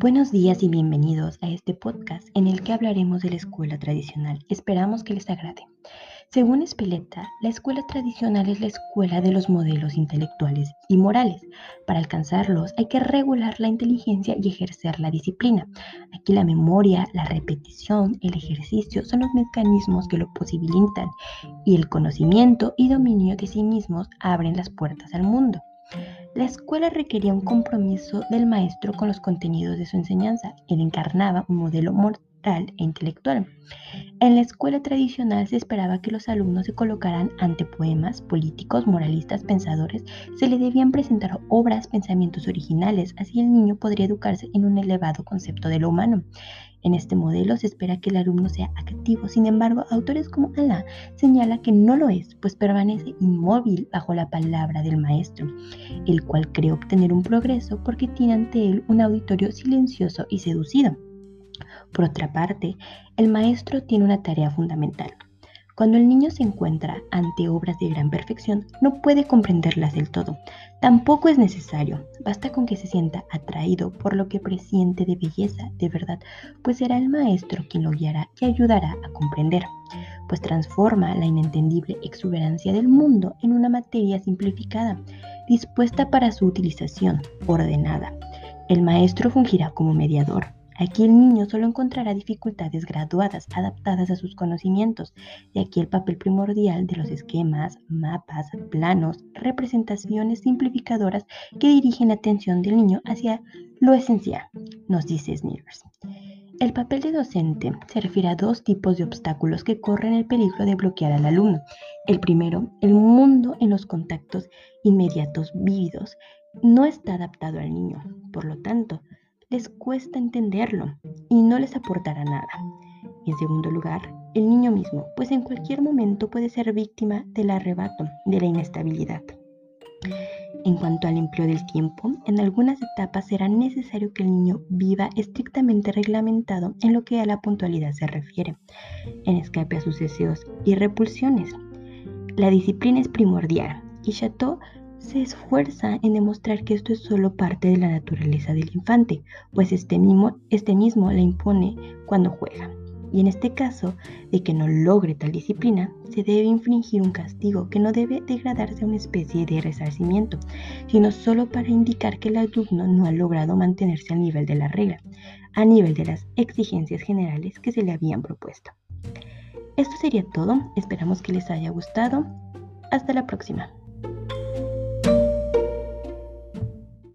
Buenos días y bienvenidos a este podcast en el que hablaremos de la escuela tradicional. Esperamos que les agrade. Según Speleta, la escuela tradicional es la escuela de los modelos intelectuales y morales. Para alcanzarlos hay que regular la inteligencia y ejercer la disciplina. Aquí la memoria, la repetición, el ejercicio son los mecanismos que lo posibilitan y el conocimiento y dominio de sí mismos abren las puertas al mundo. La escuela requería un compromiso del maestro con los contenidos de su enseñanza. Él encarnaba un modelo e intelectual. En la escuela tradicional se esperaba que los alumnos se colocaran ante poemas, políticos, moralistas, pensadores. Se le debían presentar obras, pensamientos originales. Así el niño podría educarse en un elevado concepto de lo humano. En este modelo se espera que el alumno sea activo, sin embargo, autores como Alá señala que no lo es, pues permanece inmóvil bajo la palabra del maestro, el cual cree obtener un progreso porque tiene ante él un auditorio silencioso y seducido. Por otra parte, el maestro tiene una tarea fundamental, cuando el niño se encuentra ante obras de gran perfección, no puede comprenderlas del todo. Tampoco es necesario, basta con que se sienta atraído por lo que presiente de belleza, de verdad, pues será el maestro quien lo guiará y ayudará a comprender, pues transforma la inentendible exuberancia del mundo en una materia simplificada, dispuesta para su utilización, ordenada. El maestro fungirá como mediador, Aquí el niño solo encontrará dificultades graduadas, adaptadas a sus conocimientos, y aquí el papel primordial de los esquemas, mapas, planos, representaciones simplificadoras que dirigen la atención del niño hacia lo esencial, nos dice Sneers. El papel de docente se refiere a dos tipos de obstáculos que corren el peligro de bloquear al alumno. El primero, el mundo en los contactos inmediatos vívidos, no está adaptado al niño. Por lo tanto, les cuesta entenderlo y no les aportará nada. Y en segundo lugar, el niño mismo, pues en cualquier momento puede ser víctima del arrebato, de la inestabilidad. En cuanto al empleo del tiempo, en algunas etapas será necesario que el niño viva estrictamente reglamentado en lo que a la puntualidad se refiere, en escape a sus deseos y repulsiones. La disciplina es primordial y Chateau se esfuerza en demostrar que esto es solo parte de la naturaleza del infante, pues este mismo, este mismo la impone cuando juega. Y en este caso, de que no logre tal disciplina, se debe infringir un castigo que no debe degradarse a una especie de resarcimiento, sino solo para indicar que el alumno no ha logrado mantenerse al nivel de la regla, a nivel de las exigencias generales que se le habían propuesto. Esto sería todo, esperamos que les haya gustado. Hasta la próxima.